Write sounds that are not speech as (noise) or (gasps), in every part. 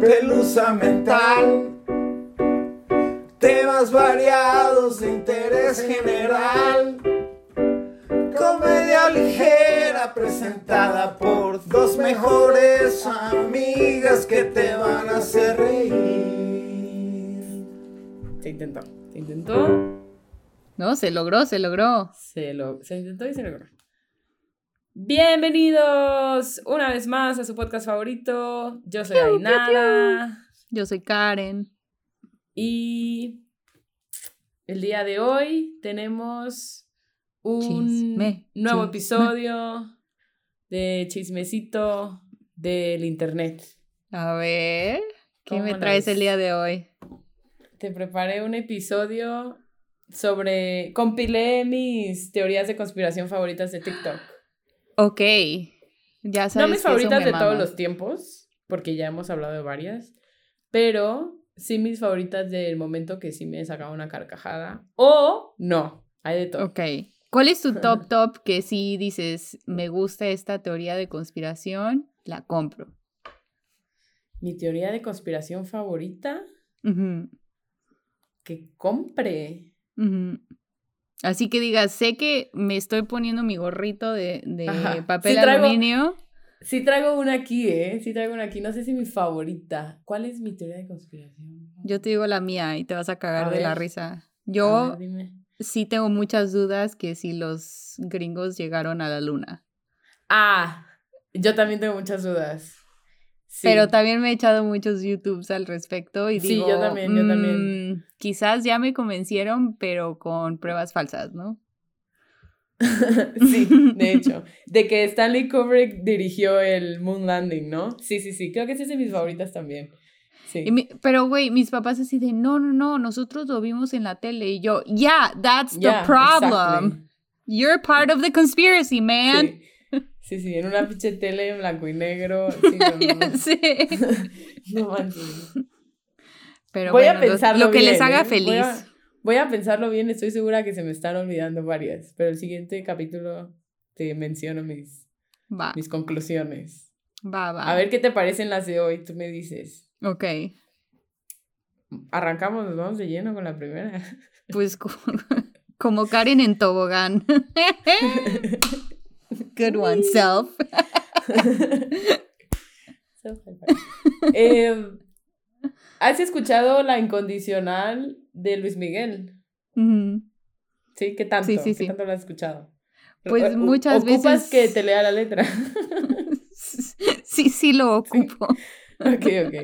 pelusa mental. Temas variados de interés general. Comedia ligera presentada por dos mejores amigas que te van a hacer reír. Se intentó. Se intentó. No, se logró, se logró. Se, lo, se intentó y se logró. Bienvenidos una vez más a su podcast favorito. Yo soy Piu, piu, Ainara. Yo soy Karen. Y el día de hoy tenemos un Chisme, nuevo chisme. episodio de chismecito del internet. A ver, ¿qué ¿Cómo me traes el día de hoy? Te preparé un episodio sobre... Compilé mis teorías de conspiración favoritas de TikTok. Ok, ya sabes No mis favoritas de todos los tiempos, porque ya hemos hablado de varias, pero sí mis favoritas del momento que sí me sacaba una carcajada. O no, hay de todo. Ok, ¿cuál es tu top (laughs) top que si dices, me gusta esta teoría de conspiración, la compro? Mi teoría de conspiración favorita, que compre. ujú. Así que digas, sé que me estoy poniendo mi gorrito de, de papel Sí traigo- aluminio. Sí traigo una aquí, ¿eh? Sí traigo una aquí. No sé si mi favorita. ¿Cuál es mi teoría de conspiración? Yo te digo la mía y te vas a cagar A de la risa. Yo ver, sí tengo muchas dudas que si los gringos llegaron a la luna. Ah, yo también tengo muchas dudas. Sí. Pero también me he echado muchos YouTubes al respecto y Sí, digo, yo también, yo también. "Mm, quizás ya me convencieron, pero con pruebas falsas, ¿no? (laughs) sí, de hecho. De que Stanley Kubrick dirigió el Moon Landing, ¿no? Sí, sí, sí. Creo que esa es de mis favoritas también. Sí. Mi- pero, güey, mis papás así de, no, no, no, nosotros lo vimos en la tele. Y yo, yeah, that's the problem. exactly. You're part of the conspiracy, man. Sí. Sí, sí, en una pinche tele en blanco y negro. (laughs) Sí, no, (laughs) (laughs) no, manches. Pero Voy a bueno, pensarlo lo, que les haga ¿eh? Voy feliz. a- Voy a pensarlo bien, estoy segura que se me están olvidando varias, pero el siguiente capítulo te menciono mis, Va, mis conclusiones. va, va. A ver qué te parecen las de hoy, tú me dices. Ok, Arrancamos, nos vamos de lleno con la primera. pues co- como Karen en tobogán. Good one, self. (laughs) (laughs) Eh, ¿Has escuchado La Incondicional de Luis Miguel? ¿Sí? ¿Qué tanto? Sí, sí, ¿Qué tanto lo has escuchado? Pues muchas ¿Ocupas veces- que te lea la letra? (laughs) Sí, sí lo ocupo. ok, ok.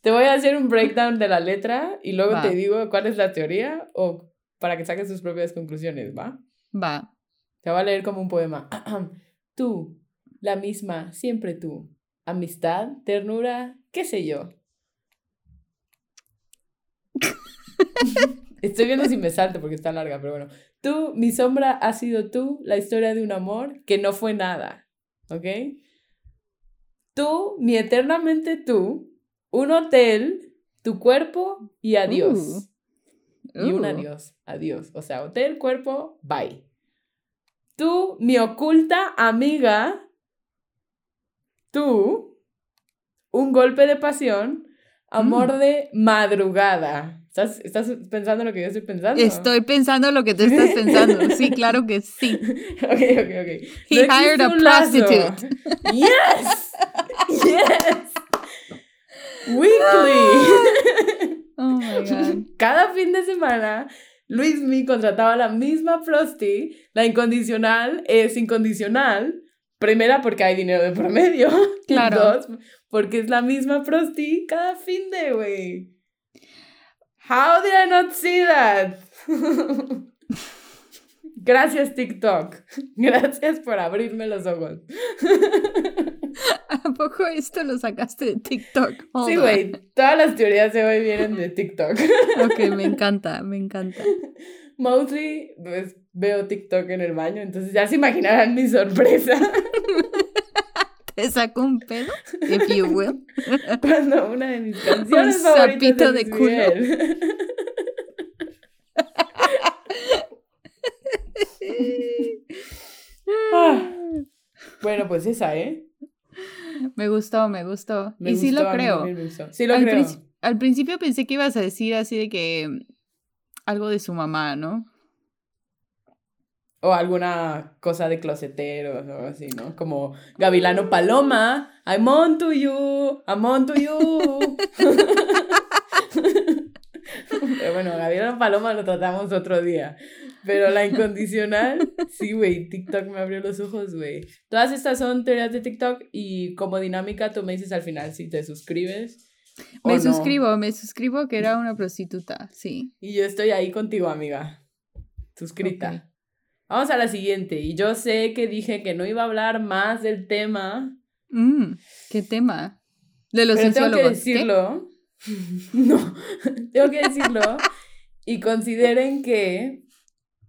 Te voy a hacer un breakdown de la letra y luego Va. te digo cuál es la teoría o para que saques tus propias conclusiones, ¿va? Va. Te voy a leer como un poema. (clears throat) tú, la misma, siempre tú. Amistad, ternura, qué sé yo. (laughs) Estoy viendo si me salto porque está larga, pero bueno. Tú, mi sombra, has sido tú, la historia de un amor que no fue nada. ¿Ok? Tú, mi eternamente tú, un hotel, tu cuerpo y adiós. Y un Uh. adiós, adiós. O sea, hotel, cuerpo, bye. Tú, mi oculta amiga, tú, un golpe de pasión, amor de madrugada. ¿Estás, ¿Estás pensando en lo que yo estoy pensando? Estoy pensando lo que tú estás (laughs) pensando. Sí, claro que sí. (laughs) Ok, ok, ok. He No hired a prostitute. Yes! Yes! (laughs) Weekly. Oh my God. Cada fin de semana, Luismi contrataba a la misma prosti. La incondicional es incondicional. Primera, porque hay dinero de promedio. (laughs) y Claro. Dos, porque es la misma prosti cada fin de, güey. How did I not see that? (laughs) Gracias, TikTok. (laughs) Gracias por abrirme los ojos. (laughs) ¿A poco esto lo sacaste de TikTok? Hold Sí, güey. Todas las teorías de hoy (laughs) vienen de TikTok. Ok, me encanta, me encanta. (laughs) Mostly, pues veo TikTok en el baño, entonces ya se imaginarán mi sorpresa ¿Te saco un pedo? If you will. cuando una de mis canciones Un sapito de culo. Miguel. Ah, Bueno, pues esa, ¿eh? (laughs) Me gustó, me gustó. Me y sí lo creo. también me gustó. Sí lo al, creo. al principio pensé que ibas a decir así de que mm, algo de su mamá, ¿no? O alguna cosa de closeteros o algo así, ¿no? Como Gavilano Paloma, I'm on to you, I'm on to you. (laughs) Pero bueno, Gavilano Paloma lo tratamos otro día. Pero la (laughs) incondicional, sí, güey, TikTok me abrió los ojos, güey. Todas estas son teorías de TikTok y como dinámica tú me dices al final si te suscribes. o Me no. suscribo, me suscribo que era una prostituta, sí. Y yo estoy ahí contigo, amiga. Suscrita. Vamos a la siguiente. Y yo sé que dije que no iba a hablar más del tema, Mm, ¿Qué tema? De los pero tengo que decirlo. (laughs) no, (laughs) tengo que decirlo. y consideren que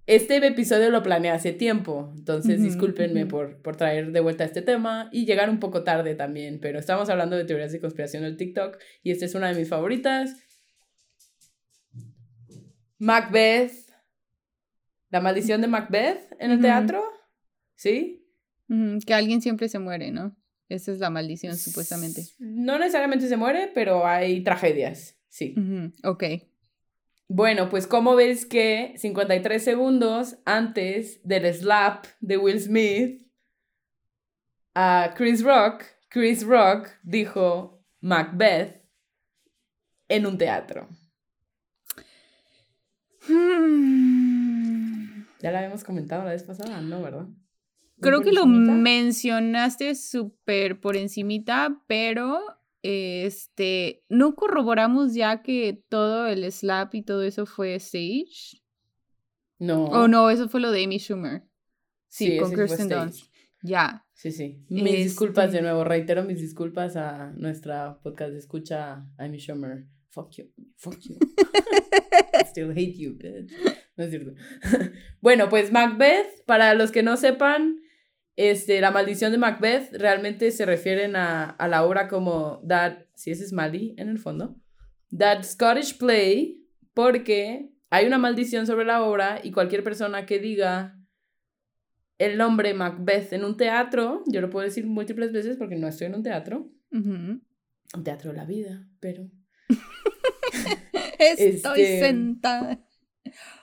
este episodio lo planeé hace tiempo. Entonces, discúlpenme por, por traer de vuelta este tema y llegar un poco tarde también. Pero estamos hablando de teorías de conspiración del TikTok y esta es una de mis favoritas. Macbeth. La maldición de Macbeth en el teatro. ¿Sí? Que alguien siempre se muere, ¿no? Esa es la maldición, supuestamente. No necesariamente se muere, pero hay tragedias. Sí. Ok. Bueno, pues como ves que 53 segundos antes del slap de Will Smith a Chris Rock, Chris Rock dijo Macbeth en un teatro. Hmm. Ya la habíamos comentado la vez pasada, ¿no? ¿Verdad? Creo ¿Muy que lo mencionaste súper por encimita, pero este no corroboramos ya que todo el slap y todo eso fue stage. No. O no, eso fue lo de Amy Schumer. Sí, Sí, con Kirsten. Dunst. Ya. Sí, sí. Mis disculpas de Este- nuevo. Reitero mis disculpas a nuestra podcast de escucha, Amy Schumer. Fuck you. Fuck you. (laughs) I still hate you, bitch. No es cierto. (laughs) bueno, pues Macbeth, para los que no sepan, este, la maldición de Macbeth realmente se refieren a, a la obra como That, si ese es Mali en el fondo, That Scottish Play, porque hay una maldición sobre la obra y cualquier persona que diga el nombre Macbeth en un teatro, yo lo puedo decir múltiples veces porque no estoy en un teatro, un teatro de la vida, pero (laughs) Estoy Este- sentada.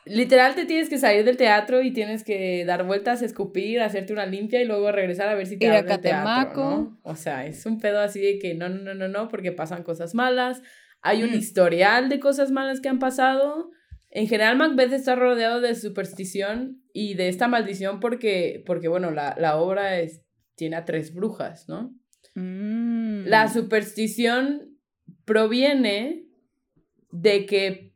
Literal te tienes que salir del teatro y tienes que dar vueltas, escupir, hacerte una limpia y luego regresar a ver si te Ir a abre el teatro. O sea, es un pedo así de que no, no, no, no, no, porque pasan cosas malas. Hay un historial de cosas malas que han pasado. En general, Macbeth está rodeado de superstición y de esta maldición porque, porque bueno, la, la obra es, tiene a tres brujas, ¿no? Mm. La superstición proviene de que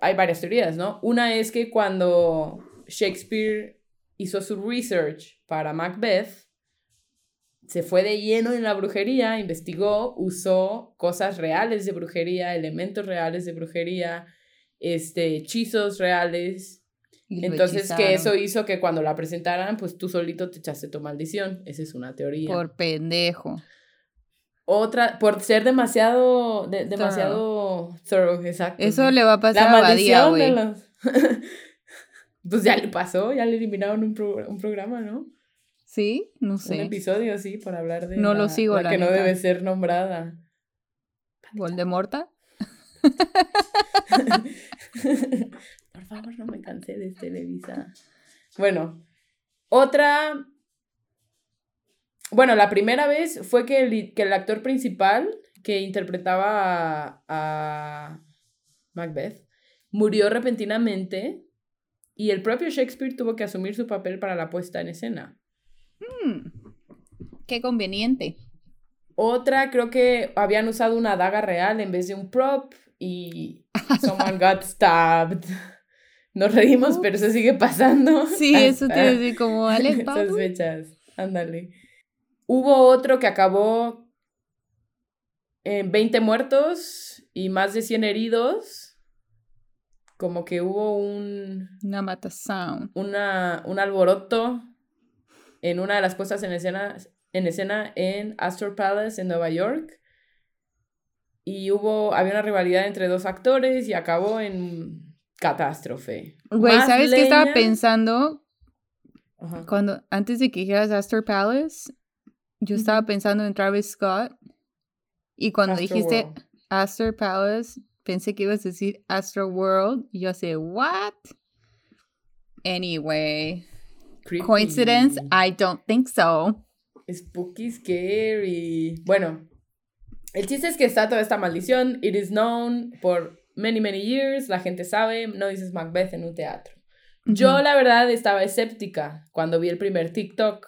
hay varias teorías, ¿no? Una es que cuando Shakespeare hizo su research para Macbeth, se fue de lleno en la brujería, investigó, usó cosas reales de brujería, elementos reales de brujería, este, hechizos reales. Y Entonces, que eso hizo que cuando la presentaran, pues tú solito te echaste tu maldición. Esa es una teoría. Por pendejo. Otra, por ser demasiado, de- demasiado thorough, exacto. Eso le va a pasar la a Badía, güey. los... (laughs) pues ya le pasó, ya le eliminaron un, pro- un programa, ¿no? ¿Sí? No Un sé. episodio, sí, por hablar de No lo la- sigo, la que no debe ser nombrada. ¿Voldemorta? (laughs) por favor, no me cansé de Televisa. Bueno, otra... Bueno, la primera vez fue que el, que el actor principal que interpretaba a, a Macbeth murió repentinamente y el propio Shakespeare tuvo que asumir su papel para la puesta en escena. Hmm. Qué conveniente. Otra, creo que habían usado una daga real en vez de un prop y (laughs) someone got stabbed. Nos reímos, pero eso sigue pasando. Sí, eso decir como Alex (laughs) fechas. Ándale. Hubo otro que acabó en 20 muertos y más de 100 heridos. Como que hubo un, Una mata sound. una, un alboroto en una de las puestas en escena, en escena en Astor Palace en Nueva York. Y hubo, había una rivalidad entre dos actores y acabó en catástrofe. Güey, ¿sabes qué estaba pensando Ajá. cuando antes de que dijeras Astor Palace? Yo estaba pensando en Travis Scott y cuando dijiste Astroworld. Astor Palace, pensé que ibas a decir Astro World y yo así, what? Anyway, Creepy. coincidence? I don't think so. Spooky, scary. Bueno, el chiste es que está toda esta maldición. It is known por many, many years. La gente sabe. No dices Macbeth en un teatro. Yo, la verdad, estaba escéptica cuando vi el primer TikTok,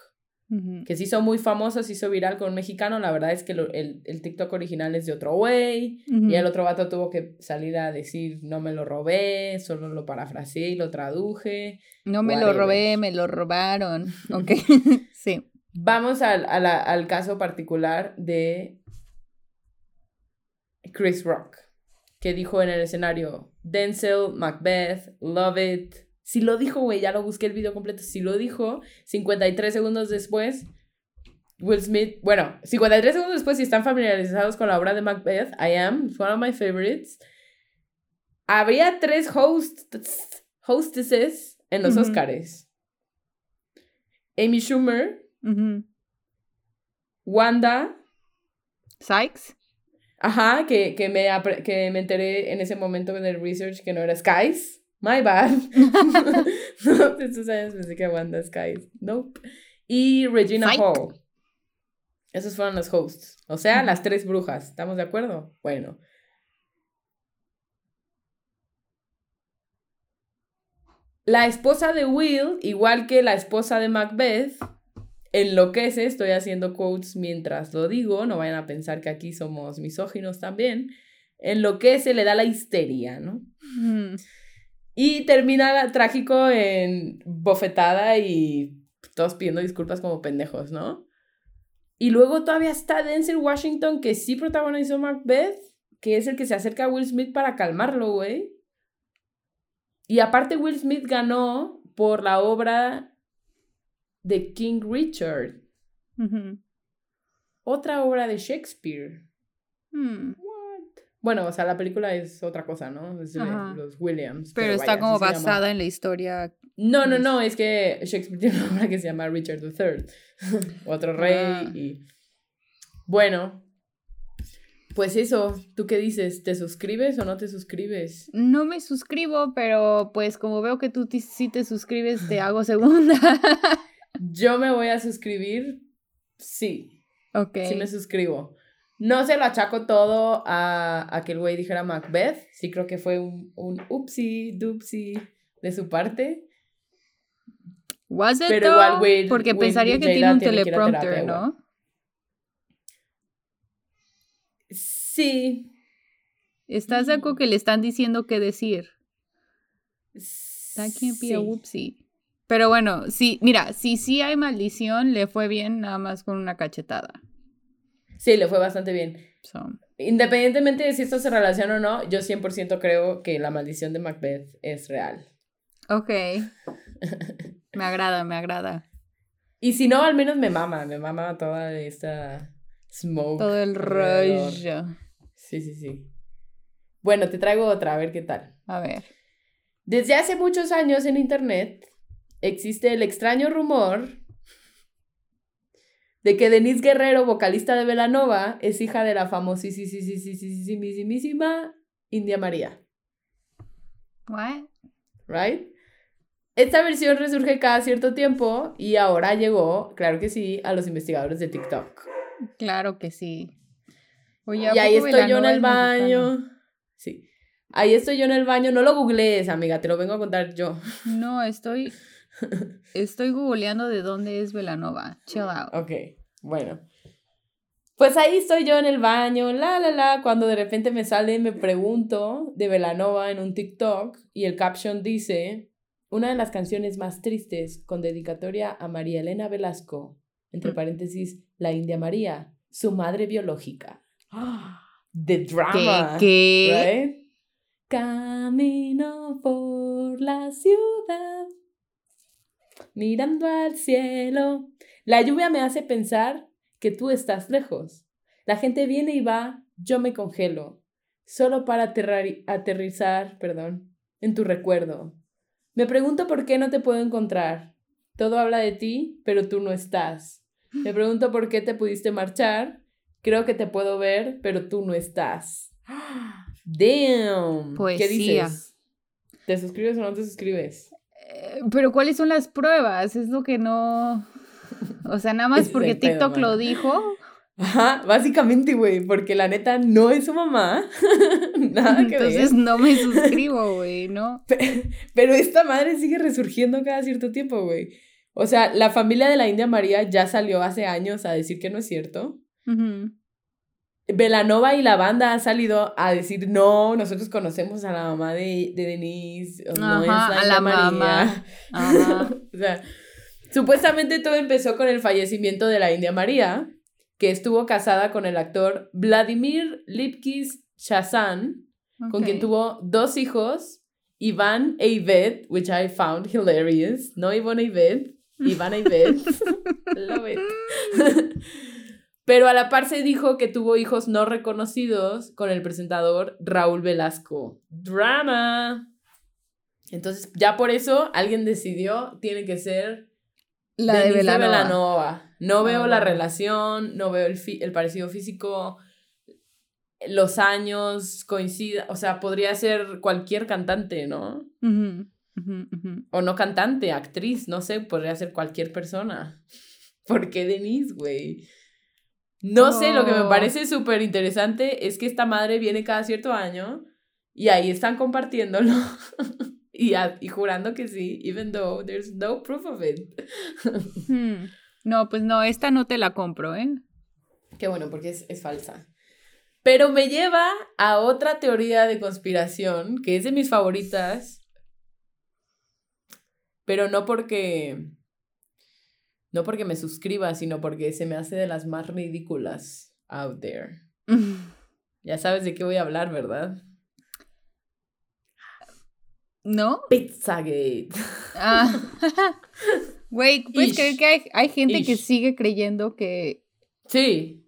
que se hizo muy famoso, se hizo viral con un mexicano. La verdad es que lo- el, el TikTok original es de otro güey. Y el otro vato tuvo que salir a decir, no me lo robé, solo lo parafraseé y lo traduje. No me lo robé, me lo robaron. (laughs) Ok, (laughs) sí. Vamos al, a la- al caso particular de Chris Rock, que dijo en el escenario, Denzel, Macbeth, Love It. Si lo dijo, güey, ya lo busqué el video completo. Si lo dijo, 53 segundos después, Will Smith, bueno, 53 segundos después, si están familiarizados con la obra de Macbeth, I am, it's one of my favorites. Habría tres hosts, hostesses en los Ujú. Oscars. Amy Schumer. Wanda, Sykes. ajá, que, que, me, que me enteré en ese momento en el research que no era Skies. My bad. (laughs) (laughs) no, estos años pensé que Wanda Skies. Nope. Y Regina Psych. Hall. Esos fueron los hosts. O sea, las tres brujas. ¿Estamos de acuerdo? Bueno. La esposa de Will, igual que la esposa de Macbeth, enloquece, estoy haciendo quotes mientras lo digo, no vayan a pensar que aquí somos misóginos también, enloquece, le da la histeria, ¿no? Y termina trágico en bofetada y todos pidiendo disculpas como pendejos, ¿no? Y luego todavía está Denzel Washington, que sí protagonizó Macbeth, que es el que se acerca a Will Smith para calmarlo, güey. Y aparte Will Smith ganó por la obra de King Richard, otra obra de Shakespeare. Hmm. Bueno, o sea, la película es otra cosa, ¿no? Es de Ajá. los Williams. Pero está vaya, como llama. basada en la historia. No, no, no, es que Shakespeare (laughs) tiene una obra que se llama Richard III, (laughs) otro rey Ah. y... Bueno, pues eso, ¿tú qué dices? ¿Te suscribes o no te suscribes? No me suscribo, pero pues como veo que tú sí te suscribes, te hago segunda. (laughs) Yo me voy a suscribir, sí, ok. sí me suscribo. No se lo achaco todo a, a que el güey dijera Macbeth, sí creo que fue un, un upsi, dupsi de su parte. Was it Pero igual Porque pensaría que tiene un tiene teleprompter, terapia ¿no? Sí. ¿Estás de acuerdo que le están diciendo qué decir? That can't be sí. a whoopsie. Pero bueno, sí, mira, si sí hay maldición, le fue bien nada más con una cachetada. Sí, le fue bastante bien. So, Independientemente de si esto se relaciona o no, yo 100% creo que la maldición de Macbeth es real. ok. (laughs) Me agrada, me agrada. Y si no, al menos me mama, me mama toda esta smoke. Todo el alrededor. rollo. Sí, sí, sí. Bueno, te traigo otra, a ver qué tal. A ver. Desde hace muchos años en Internet existe el extraño rumor de que Denise Guerrero, vocalista de Velanova, es hija de la famosísima India María. What? ¿right? Esta versión resurge cada cierto tiempo y ahora llegó, claro que sí, a los investigadores de TikTok. Claro que sí. Oye, ¿a y ahí estoy yo en el mexicano? baño. Sí. Ahí estoy yo en el baño. No lo googlees, amiga, te lo vengo a contar yo. No, estoy. Estoy googleando de dónde es Velanova. Chill out. Ok, bueno. Pues ahí estoy yo en el baño, la, la, la, cuando de repente me sale, me pregunto de Velanova en un TikTok y el caption dice, una de las canciones más tristes con dedicatoria a María Elena Velasco, entre Mm. paréntesis, la India María, su madre biológica. (gasps) The drama. ¿Qué? ¿Qué? right? Camino por la ciudad, mirando al cielo. La lluvia me hace pensar que tú estás lejos. La gente viene y va, yo me congelo, solo para aterrizar, perdón, en tu recuerdo. Me pregunto por qué no te puedo encontrar. Todo habla de ti, pero tú no estás. Me pregunto por qué te pudiste marchar. Creo que te puedo ver, pero tú no estás. (gasps) Damn. ¿Qué Poesía. dices? ¿Te suscribes o no te suscribes? Eh, Pero ¿cuáles son las pruebas? Es lo que no... (laughs) O sea, nada más porque pedo, TikTok lo dijo. Ajá, básicamente, güey, porque la neta no es su mamá. (laughs) Nada que Entonces ver. no me suscribo, güey, ¿no? (laughs) Pero esta madre sigue resurgiendo cada cierto tiempo, güey. O sea, la familia de la India María ya salió hace años a decir que no es cierto. Ujú. Belanova y la banda han salido a decir, no, nosotros conocemos a la mamá de, de Denise, o no es Ajá, la a India la María. mamá. Ajá. o sea, supuestamente todo empezó con el fallecimiento de la India María, que estuvo casada con el actor Vladimir Lipkis Chazan, con quien tuvo dos hijos, Iván e Ivette, which I found hilarious. No Iván e Ivette, Iván e Ivette. (laughs) Love it. Pero a la par se dijo que tuvo hijos no reconocidos con el presentador Raúl Velasco. Drama. Entonces, ya por eso alguien decidió, tiene que ser La de. Belanova. No veo Ah, la relación, no veo el, fi- el parecido físico, los años coinciden, o sea, podría ser cualquier cantante, ¿no? O no cantante, actriz, no sé, podría ser cualquier persona. (laughs) ¿Por qué Denise, güey? No sé, lo que me parece súper interesante es que esta madre viene cada cierto año y ahí están compartiéndolo (laughs) y, a- y jurando que sí, even though there's no proof of it. (laughs) Hmm. No, pues no, esta no te la compro, ¿eh? Qué bueno, porque es, es falsa. Pero me lleva a otra teoría de conspiración, que es de mis favoritas, pero no porque... No porque me suscriba, sino porque se me hace de las más ridículas out there. (laughs) Ya sabes de qué voy a hablar, ¿verdad? ¿No? Pizzagate. Ah. (laughs) Güey, ¿puedes Ish. creer que hay, hay gente que sigue creyendo que Sí,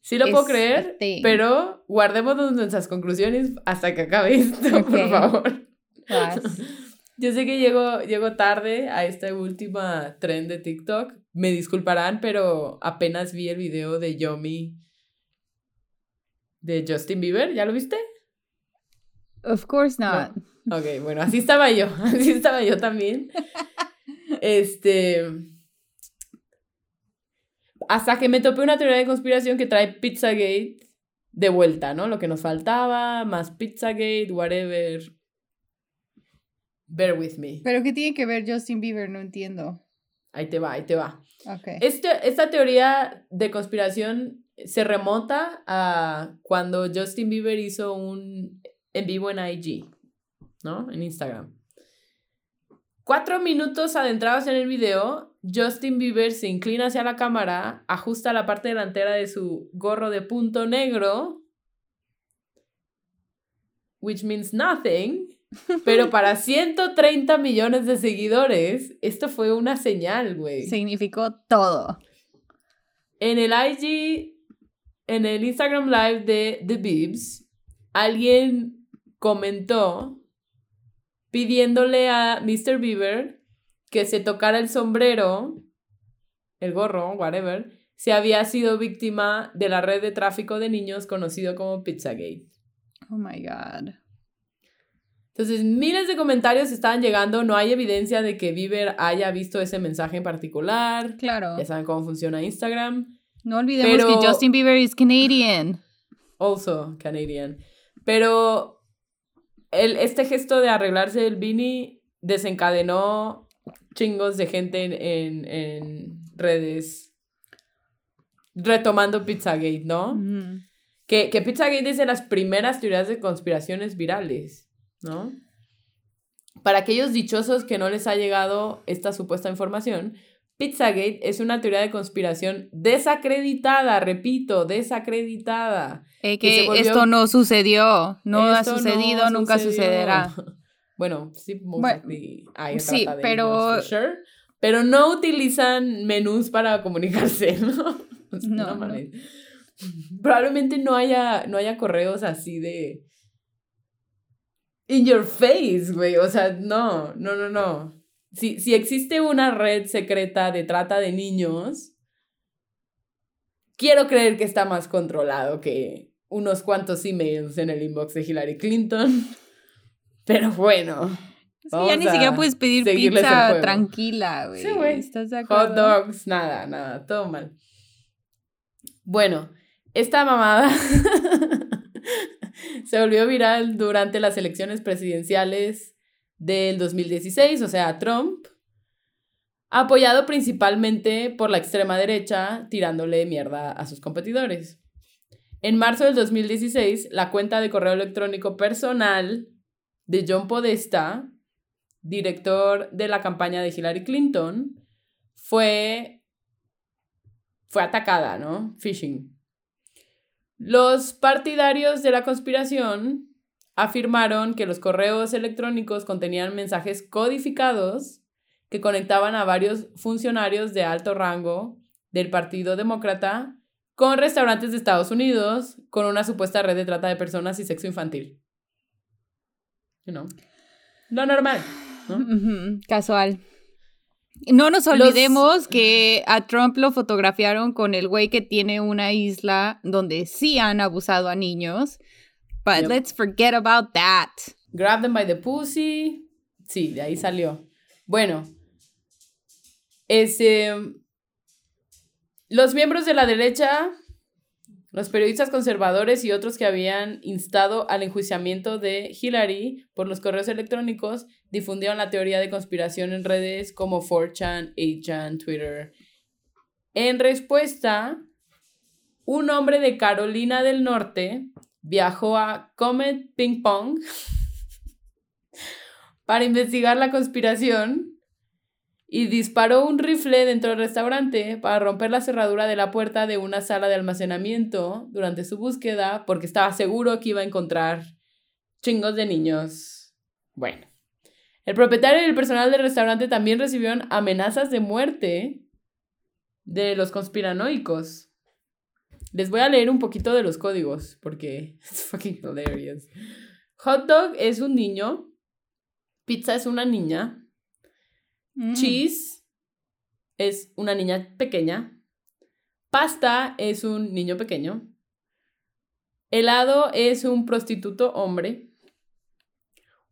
sí lo puedo creer, thing. pero guardemos nuestras conclusiones hasta que acabe esto, por favor. (laughs) Yo sé que llego, llego tarde a esta última trend de TikTok. Me disculparán, pero apenas vi el video de Yomi de Justin Bieber. ¿Ya lo viste? Of course not. Ok, bueno, así estaba yo. (laughs) Así estaba yo también. Este. Hasta que me topé una teoría de conspiración que trae Pizzagate de vuelta, ¿no? Lo que nos faltaba, más Pizzagate, whatever. Bear with me. Pero ¿qué tiene que ver Justin Bieber? No entiendo. Ahí te va, ahí te va. Ok. Este, esta teoría de conspiración se remonta a cuando Justin Bieber hizo un en vivo en IG, ¿no? En Instagram. Cuatro minutos adentrados en el video, Justin Bieber se inclina hacia la cámara, ajusta la parte delantera de su gorro de punto negro, which means nothing, (laughs) pero para 130 millones de seguidores, esto fue una señal, güey. Significó todo. En el IG, en el Instagram Live de The Bibs, alguien comentó pidiéndole a Mr. Bieber que se tocara el sombrero, el gorro, whatever, si había sido víctima de la red de tráfico de niños conocido como Pizzagate. Oh my God. Entonces, miles de comentarios estaban llegando, no hay evidencia de que Bieber haya visto ese mensaje en particular. Claro. Ya saben cómo funciona Instagram. No olvidemos Pero- que Justin Bieber es Canadian. Also Canadian. Pero el, este gesto de arreglarse el beanie desencadenó chingos de gente en, en, en redes retomando Pizzagate, ¿no? Que, que Pizzagate es de las primeras teorías de conspiraciones virales, ¿no? Para aquellos dichosos que no les ha llegado esta supuesta información, Pizzagate es una teoría de conspiración desacreditada, repito, desacreditada. Eh, Que se que volvió- esto no sucedió, no Esto ha sucedido, no nunca sucedió. sucederá. (laughs) Bueno, sí, Bueno, hay sí, trata de pero- sure, pero no utilizan menús para comunicarse, (laughs) ¿no? No, no. Probablemente no haya, no haya correos así de in your face, güey. O sea, no, no, no, no. Si, si existe una red secreta de trata de niños, quiero creer que está más controlado que unos cuantos emails en el inbox de Hillary Clinton. (laughs) Pero bueno. Ya ni siquiera puedes pedir pizza tranquila, güey. Sí, güey. ¿Estás de Hot dogs, nada, nada, todo mal. Bueno, esta mamada (laughs) se volvió viral durante las elecciones presidenciales del 2016, o sea, Trump, apoyado principalmente por la extrema derecha, tirándole mierda a sus competidores. En marzo del 2016, la cuenta de correo electrónico personal de John Podesta, director de la campaña de Hillary Clinton, fue, fue atacada, ¿no? Phishing. Los partidarios de la conspiración afirmaron que los correos electrónicos contenían mensajes codificados que conectaban a varios funcionarios de alto rango del Partido Demócrata con restaurantes de Estados Unidos con una supuesta red de trata de personas y sexo infantil. You Lo normal, (sighs) Casual. No nos olvidemos que a Trump lo fotografiaron con el güey que tiene una isla donde sí han abusado a niños. But let's forget about that. Grab them by the pussy. Sí, de ahí salió. Bueno, este, los miembros de la derecha los periodistas conservadores y otros que habían instado al enjuiciamiento de Hillary por los correos electrónicos difundieron la teoría de conspiración en redes como 4chan, 8chan, Twitter. En respuesta, un hombre de Carolina del Norte viajó a Comet Ping Pong para investigar la conspiración y disparó un rifle dentro del restaurante para romper la cerradura de la puerta de una sala de almacenamiento durante su búsqueda porque estaba seguro que iba a encontrar chingos de niños. Bueno, el propietario y el personal del restaurante también recibieron amenazas de muerte de los conspiranoicos. Les voy a leer un poquito de los códigos porque (laughs) es fucking hilarious. Hot dog es un niño, pizza es una niña, Mm. Cheese es una niña pequeña. Pasta es un niño pequeño. Helado es un prostituto hombre.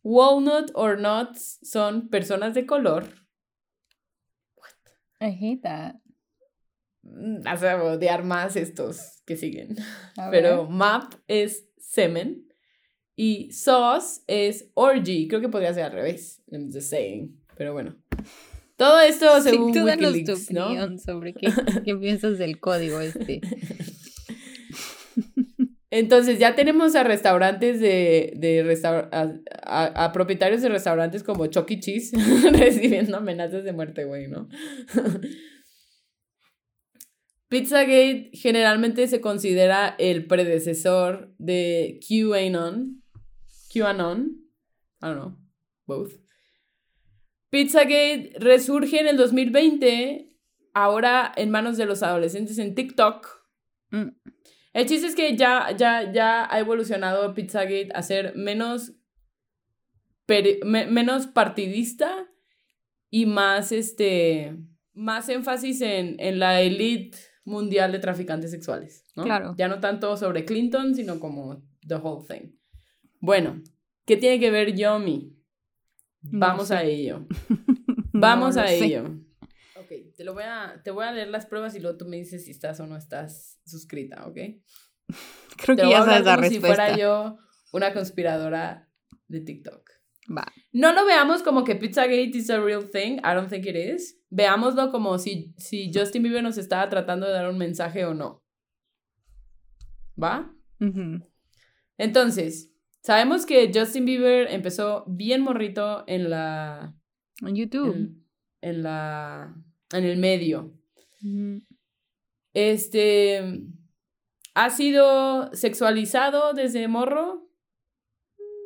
Walnut or nuts son personas de color. I hate that. Mm, hace odiar más estos que siguen. Pero map es semen. Y sauce es orgy. Creo que podría ser al revés. I'm just saying. Pero bueno. Todo esto según sí, tú Wikileaks, tu opinión sobre qué, qué piensas del código este. (laughs) Entonces ya tenemos a restaurantes de, de a, a, propietarios de restaurantes como Chucky e. Cheese (laughs) recibiendo amenazas de muerte, güey, ¿no? Pizzagate generalmente se considera el predecesor de QAnon. QAnon. I don't know. Both. Pizzagate resurge en el 2020, ahora en manos de los adolescentes en TikTok. Mm. El chiste es que ya, ya, ya ha evolucionado Pizzagate a ser menos, menos partidista y más, este, más énfasis en, en la elite mundial de traficantes sexuales. Claro. Ya no tanto sobre Clinton, sino como the whole thing. Bueno, ¿qué tiene que ver Yomi? Vamos a ello. (laughs) Vamos a ello. Ok, te, lo voy a, te voy a leer las pruebas y luego tú me dices si estás o no estás suscrita, ¿ok? (laughs) Creo que ya sabes la respuesta. si fuera yo una conspiradora de TikTok. Va. No lo veamos como que Pizzagate is a real thing. I don't think it is. Veámoslo como si, si Justin Bieber nos estaba tratando de dar un mensaje o no. ¿Va? Entonces, Sabemos que Justin Bieber empezó bien morrito en la... En YouTube. En, la... En el medio. Este... ¿Ha sido sexualizado desde morro?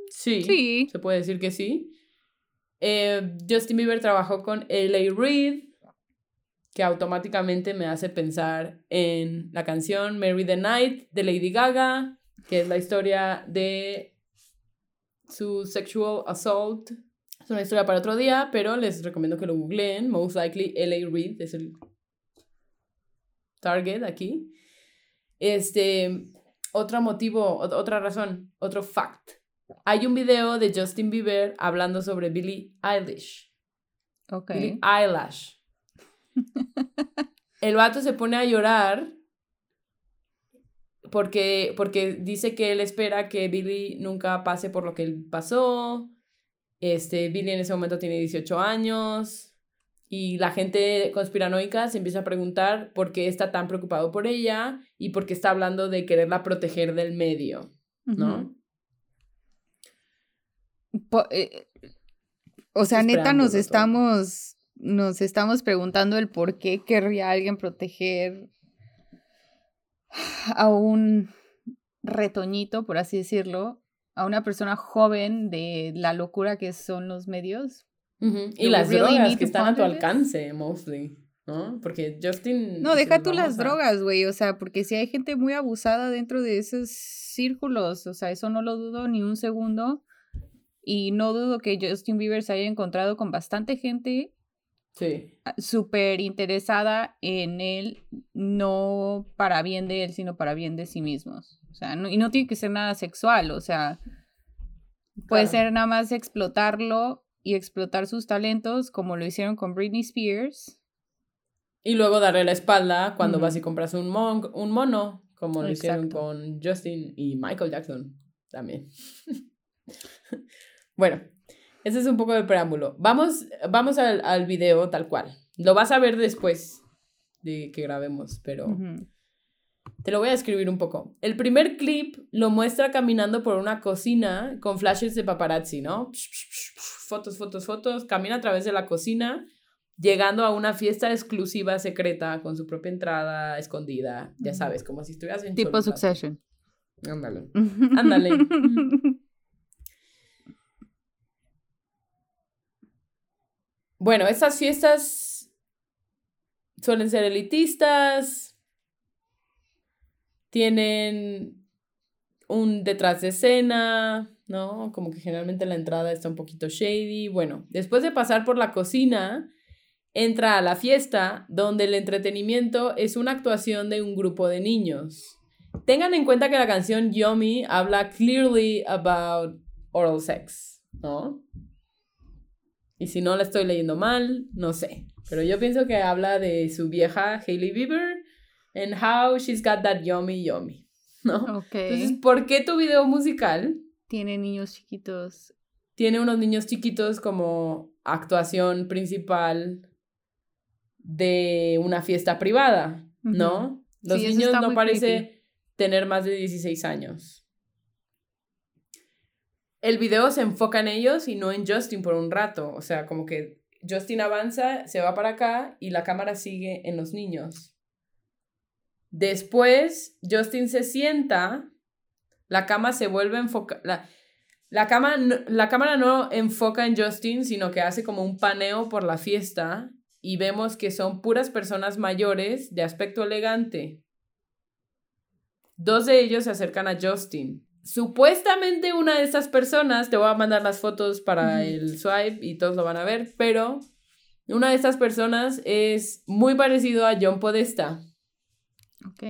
Sí. Sí. Se puede decir que sí. Eh, Justin Bieber trabajó con L.A. Reid, que automáticamente me hace pensar en la canción Mary the Night de Lady Gaga, que es la historia de su sexual assault. Es una historia para otro día, pero les recomiendo que lo googleen. Most likely LA Reid es el target aquí. Este, otro motivo, otra razón, otro fact. Hay un video de Justin Bieber hablando sobre Billie Eilish. Ok. Billie Eyelash. El vato se pone a llorar porque, porque dice que él espera que Billy nunca pase por lo que él pasó. Este, Billy en ese momento tiene 18 años y la gente conspiranoica se empieza a preguntar por qué está tan preocupado por ella y por qué está hablando de quererla proteger del medio, ¿no? Eh, o sea, neta nos estamos nos estamos preguntando el por qué querría alguien proteger a un retoñito, por así decirlo, a una persona joven de la locura que son los medios. Y las drogas que están a tu alcance, mostly. ¿no? Porque Justin... No, deja tú las drogas, güey, o sea, porque si hay gente muy abusada dentro de esos círculos, o sea, eso no lo dudo ni un segundo. Y no dudo que Justin Bieber se haya encontrado con bastante gente Sí. Súper interesada en él, no para bien de él, sino para bien de sí mismos. O sea, y no tiene que ser nada sexual, o sea, puede ser nada más explotarlo y explotar sus talentos, como lo hicieron con Britney Spears. Y luego darle la espalda cuando vas y compras un, un mono, como lo hicieron con Justin y Michael Jackson también. (laughs) bueno, ese es un poco de preámbulo. Vamos, vamos al, al video tal cual. Lo vas a ver después de que grabemos, pero te lo voy a escribir un poco. El primer clip lo muestra caminando por una cocina con flashes de paparazzi, ¿no? Fotos, fotos, fotos. Camina a través de la cocina, llegando a una fiesta exclusiva secreta con su propia entrada escondida. Ya sabes, como si estuvieras en Tipo Succession. Ándale. (laughs) Ándale. (laughs) Bueno, estas fiestas suelen ser elitistas, tienen un detrás de escena, ¿no? Como que generalmente la entrada está un poquito shady. Bueno, después de pasar por la cocina, entra a la fiesta donde el entretenimiento es una actuación de un grupo de niños. Tengan en cuenta que la canción Yummy habla clearly about oral sex, ¿no? Y si no la estoy leyendo mal, no sé. Pero yo pienso que habla de su vieja Hailey Bieber and how she's got that yummy yummy. ¿No? Ok. Entonces, ¿por qué tu video musical tiene niños chiquitos? Tiene unos niños chiquitos como actuación principal de una fiesta privada, ¿no? Los niños no parece tener más de 16 años el video se enfoca en ellos y no en Justin por un rato. O sea, como que Justin avanza, se va para acá y la cámara sigue en los niños. Después, Justin se sienta, la cámara se vuelve a enfocar. La, la, la cámara no enfoca en Justin, sino que hace como un paneo por la fiesta y vemos que son puras personas mayores de aspecto elegante. Dos de ellos se acercan a Justin Supuestamente una de estas personas, te voy a mandar las fotos para el swipe y todos lo van a ver, pero una de estas personas es muy parecido a John Podesta. Ok.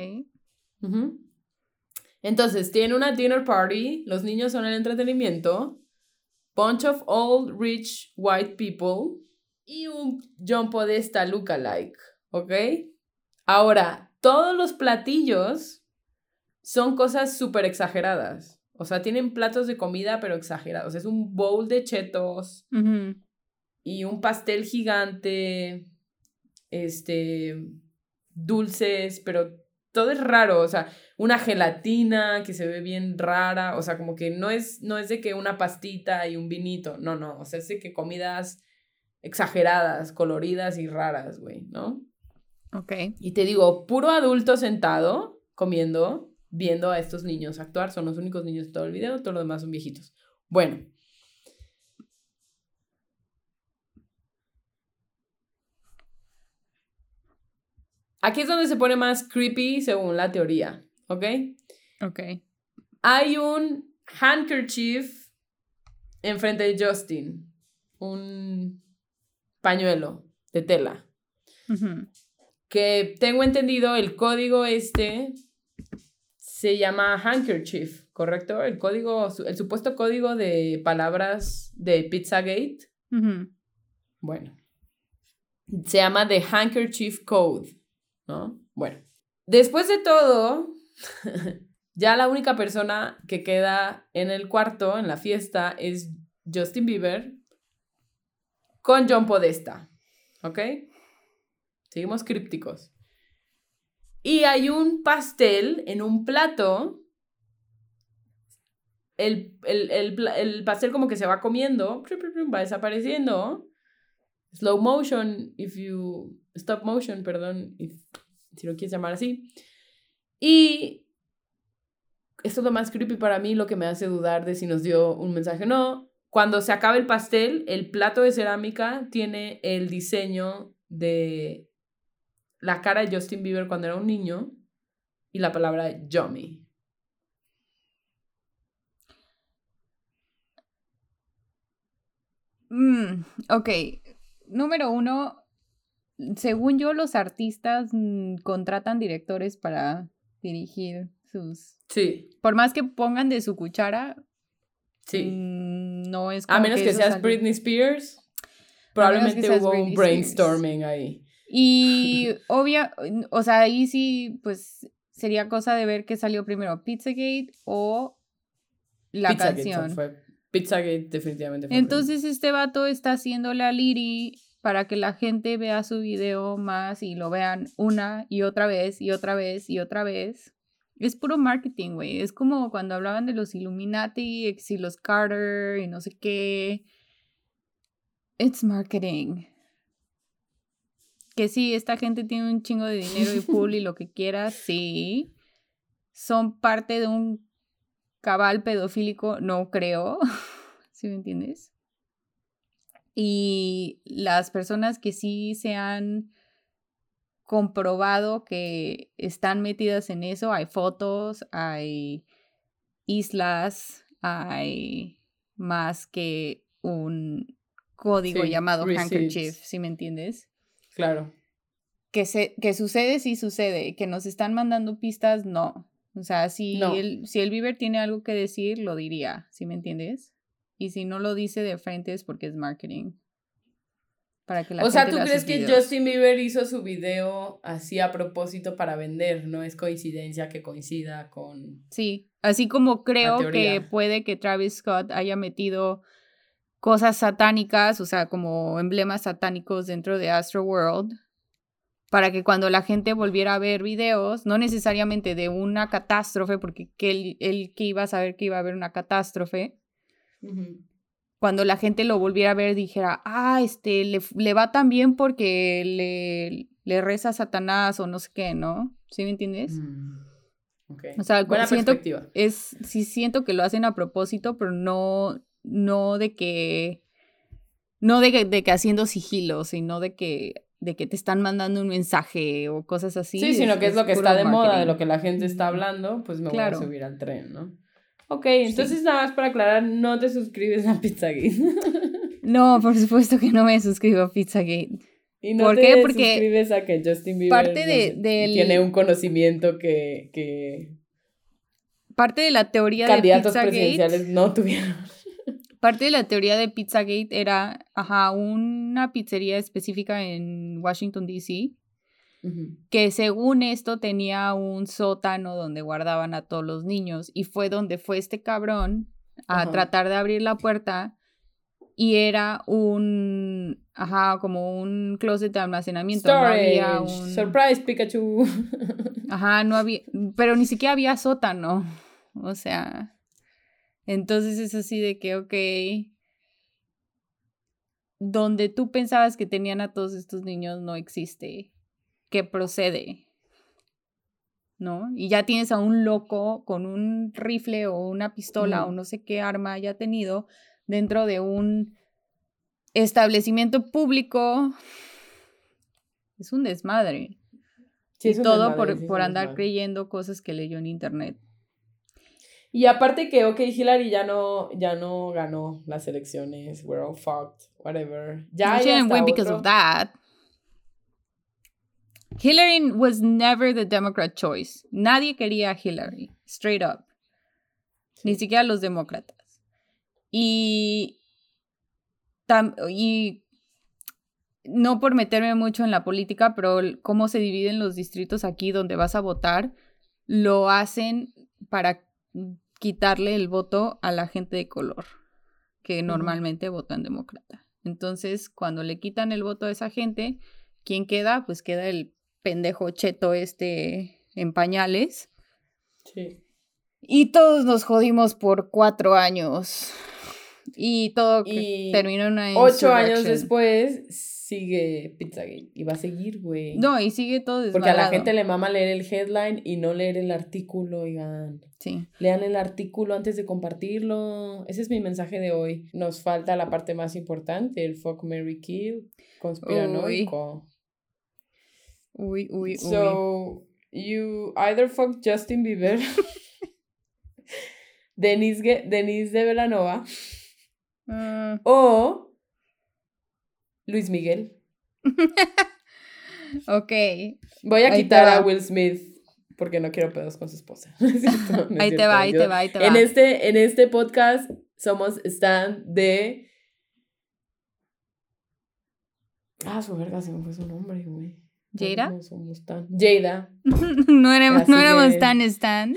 Entonces, tiene una dinner party, los niños son el entretenimiento, bunch of old rich white people y un John Podesta lookalike, ¿ok? Ahora, todos los platillos son cosas súper exageradas. O sea, tienen platos de comida, pero exagerados. Es un bowl de chetos y un pastel gigante, este, dulces, pero todo es raro. O sea, una gelatina que se ve bien rara. O sea, como que no es, no es de que una pastita y un vinito. No, no. O sea, es de que comidas exageradas, coloridas y raras, güey, ¿no? Ok. Y te digo, puro adulto sentado comiendo viendo a estos niños actuar. Son los únicos niños de todo el video, todos los demás son viejitos. Bueno. Aquí es donde se pone más creepy según la teoría, ¿ok? Ok. Hay un handkerchief enfrente de Justin, un pañuelo de tela. Que tengo entendido el código este se llama handkerchief, ¿correcto? El código, el supuesto código de palabras de Pizzagate. Bueno, se llama The Handkerchief Code, ¿no? Bueno, después de todo, (laughs) ya la única persona que queda en el cuarto, en la fiesta, es Justin Bieber con John Podesta, ¿ok? Seguimos crípticos. Y hay un pastel en un plato. El, el, pastel como que se va comiendo, va desapareciendo. Slow motion, if you. Stop motion, perdón, si lo quieres llamar así. Y esto es lo más creepy para mí, lo que me hace dudar de si nos dio un mensaje o no. Cuando se acaba el pastel, el plato de cerámica tiene el diseño de la cara de Justin Bieber cuando era un niño y la palabra Yummy. Mm, ok, número uno, según yo los artistas mm, contratan directores para dirigir sus... Sí. Por más que pongan de su cuchara. Sí. Mm, no es... A menos que, seas Britney Spears. Probablemente hubo un brainstorming ahí. Y obvia, o sea, ahí sí, pues sería cosa de ver qué salió primero, Pizzagate o la canción. Pizzagate definitivamente fue Entonces este vato está haciendo la Liri para que la gente vea su video más y lo vean una y otra vez y otra vez y otra vez. Es puro marketing, güey. Es como cuando hablaban de los Illuminati y los Carter y no sé qué. It's marketing que sí, esta gente tiene un chingo de dinero y full y lo que quiera, sí. Son parte de un cabal pedofílico, no creo. (laughs) ¿Sí me entiendes? Y las personas que sí se han comprobado que están metidas en eso, hay fotos, hay islas, hay más que un código llamado handkerchief, ¿sí me entiendes? Claro. Que, se, que sucede, sí sucede. Que nos están mandando pistas, no. O sea, si, El, si el Bieber tiene algo que decir, lo diría, ¿sí me entiendes? Y si no lo dice de frente es porque es marketing. Para que la o sea, ¿tú crees que Justin Bieber hizo su video así a propósito para vender? No es coincidencia que coincida con... Sí, así como creo que puede que Travis Scott haya metido cosas satánicas, o sea, como emblemas satánicos dentro de Astro World, para que cuando la gente volviera a ver videos, no necesariamente de una catástrofe, porque él, que iba a saber que iba a haber una catástrofe, cuando la gente lo volviera a ver dijera, ah, este, le, va tan bien porque le, le, reza a Satanás o no sé qué, ¿no? ¿Sí me entiendes? Mm, o sea, Buena siento, perspectiva. Es, sí siento que lo hacen a propósito, pero no, no de que, no de que, de que haciendo sigilo, sino de que, de que te están mandando un mensaje o cosas así. Sí, sino que es, lo que está de moda, de lo que la gente está hablando, pues me voy a subir al tren, ¿no? Ok, entonces nada más para aclarar, no te suscribes a Pizzagate. (laughs) no, por supuesto que no me suscribo a Pizzagate. ¿Y no ¿Por te qué? Porque suscribes a que Justin Bieber parte de, tiene un conocimiento que, que... Parte de la teoría de Candidatos presidenciales no tuvieron. Parte de la teoría de Pizzagate era, ajá, una pizzería específica en Washington, D.C., que según esto tenía un sótano donde guardaban a todos los niños y fue donde fue este cabrón a tratar de abrir la puerta y era un, ajá, como un closet de almacenamiento. No había un... Surprise, Pikachu. Ajá, no había, pero ni siquiera había sótano, o sea... Entonces es así de que, ok, donde tú pensabas que tenían a todos estos niños no existe. ¿Qué procede? ¿No? Y ya tienes a un loco con un rifle o una pistola o no sé qué arma haya tenido dentro de un establecimiento público. Es un desmadre. y todo por, por andar creyendo cosas que leyó en internet. Y aparte que, ok, Hillary ya no, ya no ganó las elecciones, we're all fucked, whatever. Ya She didn't win because of that. Hillary was never the Democrat choice. Nadie quería a Hillary. Straight up. Ni siquiera los demócratas. Y, y no por meterme mucho en la política, pero cómo se dividen los distritos aquí donde vas a votar, lo hacen para quitarle el voto a la gente de color, que normalmente votan demócrata. Entonces, cuando le quitan el voto a esa gente, ¿quién queda? Pues queda el pendejo cheto este en pañales. Sí. Y todos nos jodimos por cuatro años. Y todo terminó en una Ocho años después sigue Pizzagate. Y va a seguir, güey. No, y sigue todo Porque a la gente le mama leer el headline y no leer el artículo, oigan. Sí. Lean el artículo antes de compartirlo. Ese es mi mensaje de hoy. Nos falta la parte más importante, el fuck, Mary Kill, conspiranoico. Uy, uy, uy. So, you either fuck Justin Bieber, (laughs) Denise, Denise de Velanova, mm. o Luis Miguel. (laughs) ok. Voy a quitar a Will Smith porque no quiero pedos con su esposa. (laughs) ahí te va, ahí te va, ahí te va. En este, en este podcast somos stand de... Ah, su verga, se me fue su nombre, güey. ¿Jada? No somos tan. Jada. (laughs) no éramos, no éramos tan stan.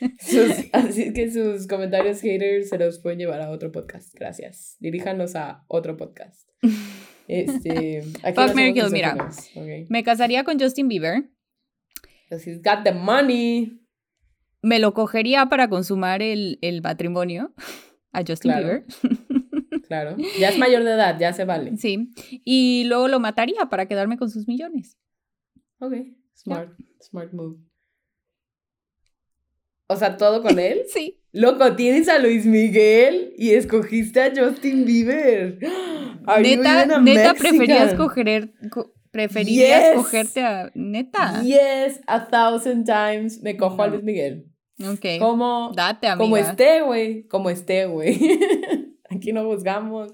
(laughs) así que sus comentarios haters se los pueden llevar a otro podcast. Gracias. Diríjanos a otro podcast. (laughs) Este, Fuck Mary Kill, mira. Me casaría con Justin Bieber. Because he's got the money. Me lo cogería para consumar el, el matrimonio a Justin Bieber. claro. Ya es mayor de edad, ya se vale. Sí. Y luego lo mataría para quedarme con sus millones. Ok. Smart. Smart move. O sea, todo con él. (laughs) sí. Loco, tienes a Luis Miguel y escogiste a Justin Bieber. (gasps) neta, neta preferías coger, preferías cogerte a neta. Yes, a thousand times me cojo a Luis Miguel. Ok. Como, Date, amiga. Como esté, güey. Como esté, güey. (laughs) Aquí no buscamos.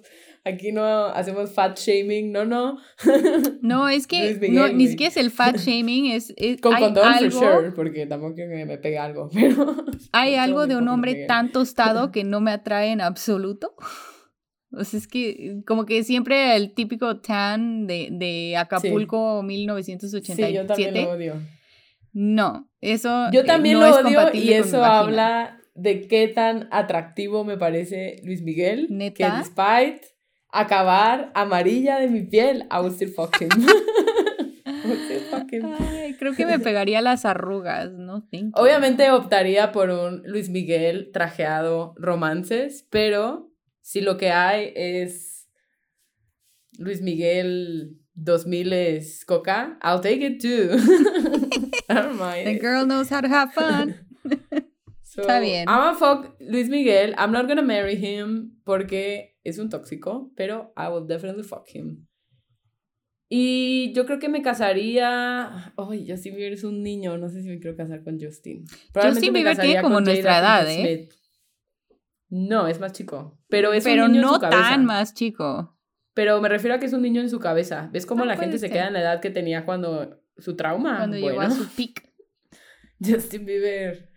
Aquí no hacemos fat shaming, no, no. (laughs) No, es que no, ni siquiera es el fat shaming, es, Con condón, for sure, porque tampoco quiero que me pegue algo, (laughs) pero... Hay algo de un hombre tan tostado (laughs) que no me atrae en absoluto. O sea, es que como que siempre el típico tan de, de Acapulco 1987. Sí, yo también lo odio. No, eso Yo también lo odio y eso habla de qué tan atractivo me parece Luis Miguel. ¿Neta? Que despite acabar amarilla de mi piel, I will (laughs) still fuck him. Ay, creo que me pegaría las arrugas, ¿no? Obviamente optaría por un Luis Miguel trajeado romances, pero si lo que hay es Luis Miguel 2000 es coca, I'll take it too. (laughs) I don't mind. The girl knows how to have fun. (laughs) Está bien. I'm a fuck Luis Miguel. I'm not gonna marry him porque es un tóxico, pero I will definitely fuck him. Y yo creo que me casaría. Ay, Justin Bieber es un niño. No sé si me quiero casar con Justin. Justin Bieber tiene como nuestra edad, ¿eh? No, es más chico. Pero es pero un niño no en su cabeza. tan más chico. Pero me refiero a que es un niño en su cabeza. ¿Ves cómo la gente se queda en la edad que tenía cuando su trauma? Cuando llegó a su peak. (laughs) Justin Bieber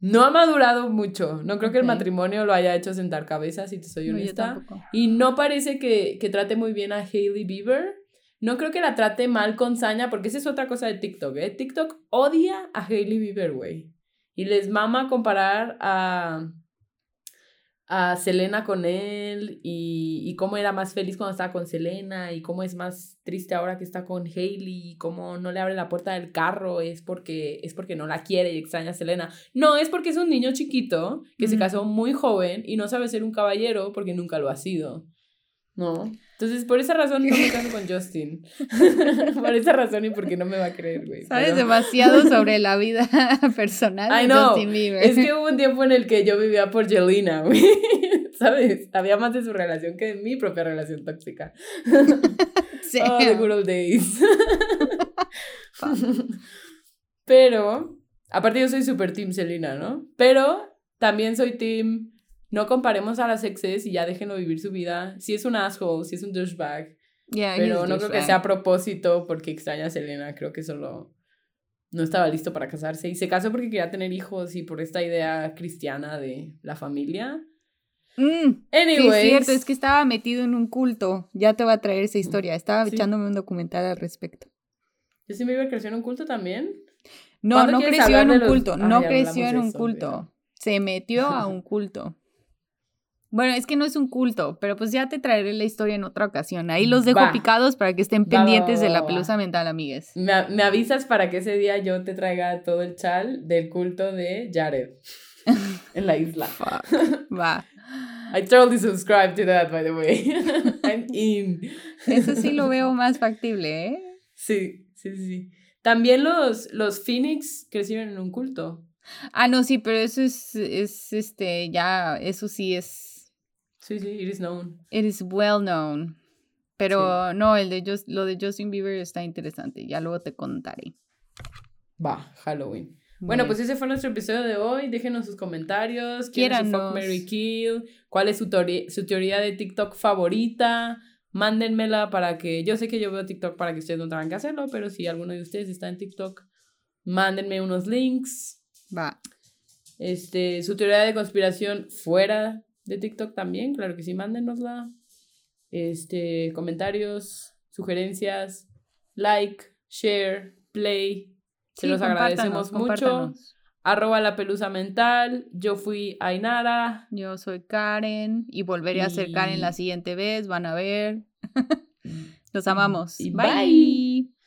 no ha madurado mucho. No creo que el matrimonio lo haya hecho sentar cabezas, si te soy honesta. y no parece que, que, trate muy bien a Hailey Bieber. No creo que la trate mal con saña, porque esa es otra cosa de TikTok, ¿eh? TikTok odia a Hailey Bieber, güey. Y les mama comparar a a Selena con él y, y, cómo era más feliz cuando estaba con Selena y cómo es más triste ahora que está con Hailey y cómo no le abre la puerta del carro es porque es porque no la quiere y extraña a Selena. No, es porque es un niño chiquito que se casó muy joven y no sabe ser un caballero porque nunca lo ha sido. ¿No? Entonces, por esa razón no me (laughs) caso con Justin. (laughs) por esa razón y porque no me va a creer, güey. Sabes demasiado (laughs) sobre la vida personal de Justin Bieber. Es que hubo un tiempo en el que yo vivía por Jelena, güey. ¿Sabes? Había más de su relación que de mi propia relación tóxica. sí. Oh, the good old days. Pero, aparte yo soy super team Selena, ¿no? Pero también soy team no comparemos a las exes y ya déjenlo vivir su vida. Si es un asshole, si es un douchebag. pero no creo que sea a propósito porque extraña a Selena. Creo que solo no estaba listo para casarse y se casó porque quería tener hijos y por esta idea cristiana de la familia. Mm, sí, es cierto, es que estaba metido en un culto. Ya te voy a traer esa historia. Estaba echándome un documental al respecto. ¿Justin Bieber creció en un culto también? No, no creció en un culto. No creció en un culto. Se metió a (laughs) un culto. Bueno, es que no es un culto, pero pues ya te traeré la historia en otra ocasión. Ahí los dejo picados para que estén pendientes de la pelusa mental, amigues. Me, me, avisas para que ese día yo te traiga todo el chal del culto de Jared (laughs) en la isla. Va. I totally subscribe to that, by the way. (laughs) I'm in. Eso sí lo veo (laughs) más factible, ¿eh? Sí, sí, sí. También los, los Phoenix crecieron en un culto. Ah, no, sí, pero eso es, es este, ya, eso sí es Sí, sí, it is known. It is well known. Pero no, el de Just, lo de Justin Bieber está interesante. Ya luego te contaré. Va, Halloween. Bueno, pues ese fue nuestro episodio de hoy. Déjenos sus comentarios. ¿Quién es fuck, Mary Kill? ¿Cuál es su, su teoría de TikTok favorita? Mándenmela para que... Yo sé que yo veo TikTok para que ustedes no tengan que hacerlo, pero si alguno de ustedes está en TikTok, mándenme unos links. Va. Este, su teoría de conspiración fuera de TikTok también, claro que sí, mándenosla. Este, comentarios, sugerencias, like, share, play. Se los agradecemos mucho. Arroba la pelusa mental. Yo fui Ainara. Yo soy Karen. Y volveré a ser Karen la siguiente vez. Van a ver. (laughs) los amamos. bye.